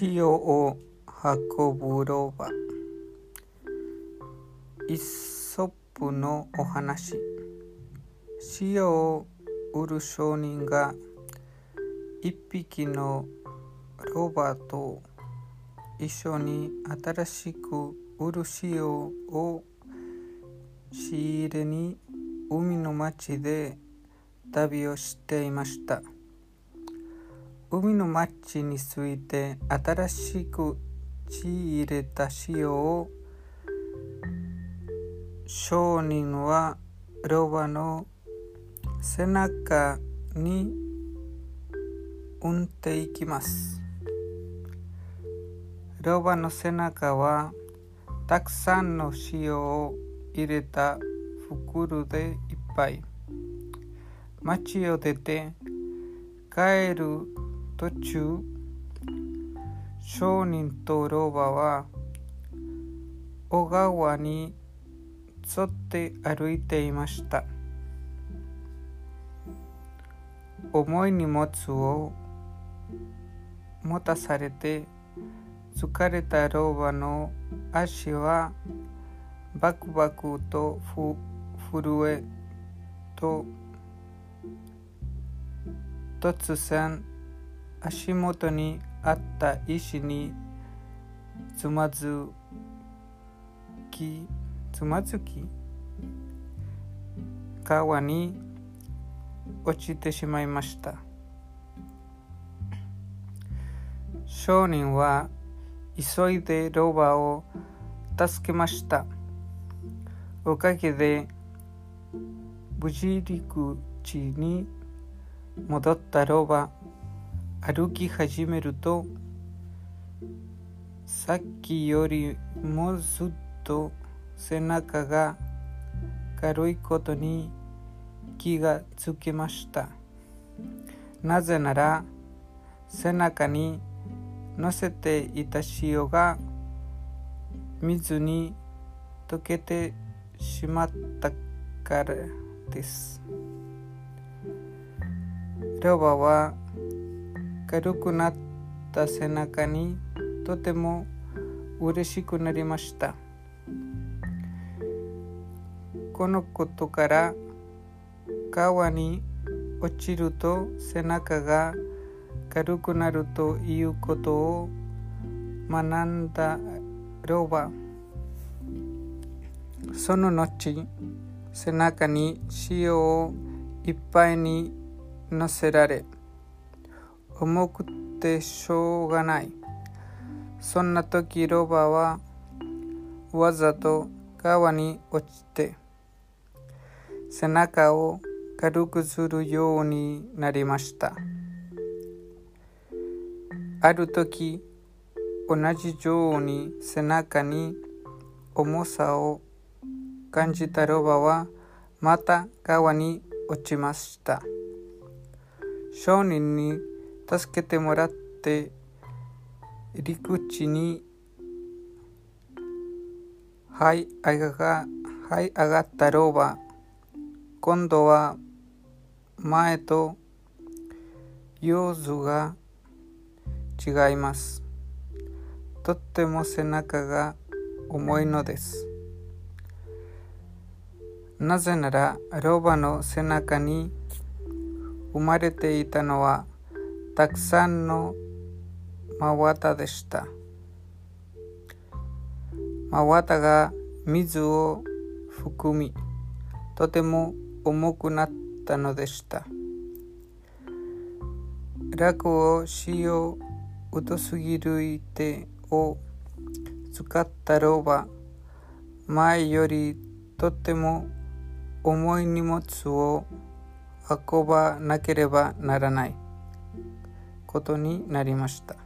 塩を運ぶロバイソップのお話塩を売る商人が一匹のロバと一緒に新しく売る塩を仕入れに海の町で旅をしていました。海の町について新しく仕入れた塩を商人はロバの背中に運っていきます。ロバの背中はたくさんの塩を入れた袋でいっぱい。町を出て帰る途中。商人と老婆は小川に沿って歩いていました。重い荷物を持たされて疲れた老婆の足はバクバクとふ震えと突然足元にあった石につまずきつまずき川に落ちてしまいました。商人は急いでロバを助けました。おかげで無事陸地に戻ったロバ。歩き始めるとさっきよりもずっと背中が軽いことに気がつきましたなぜなら背中に乗せていた塩が水に溶けてしまったからですロバは軽くなった背中にとても嬉しくなりました。このことから川に落ちると背中が軽くなるということを学んだロバその後背中に塩をいっぱいに乗せられ重くてしょうがない。そんな時ロバはわざと川に落ちて背中を軽くするようになりました。ある時同じように背中に重さを感じたロバはまた川に落ちました。商人に助けてもらって陸地にはい上がはい上がった老婆今度は前と様子が違います。とっても背中が重いのです。なぜなら老婆の背中に生まれていたのはたくさんの真綿でした。真綿が水を含み、とても重くなったのでした。楽を塩疎すぎるいてを使ったロバ、前よりとても重い荷物を運ばなければならない。ことになりました。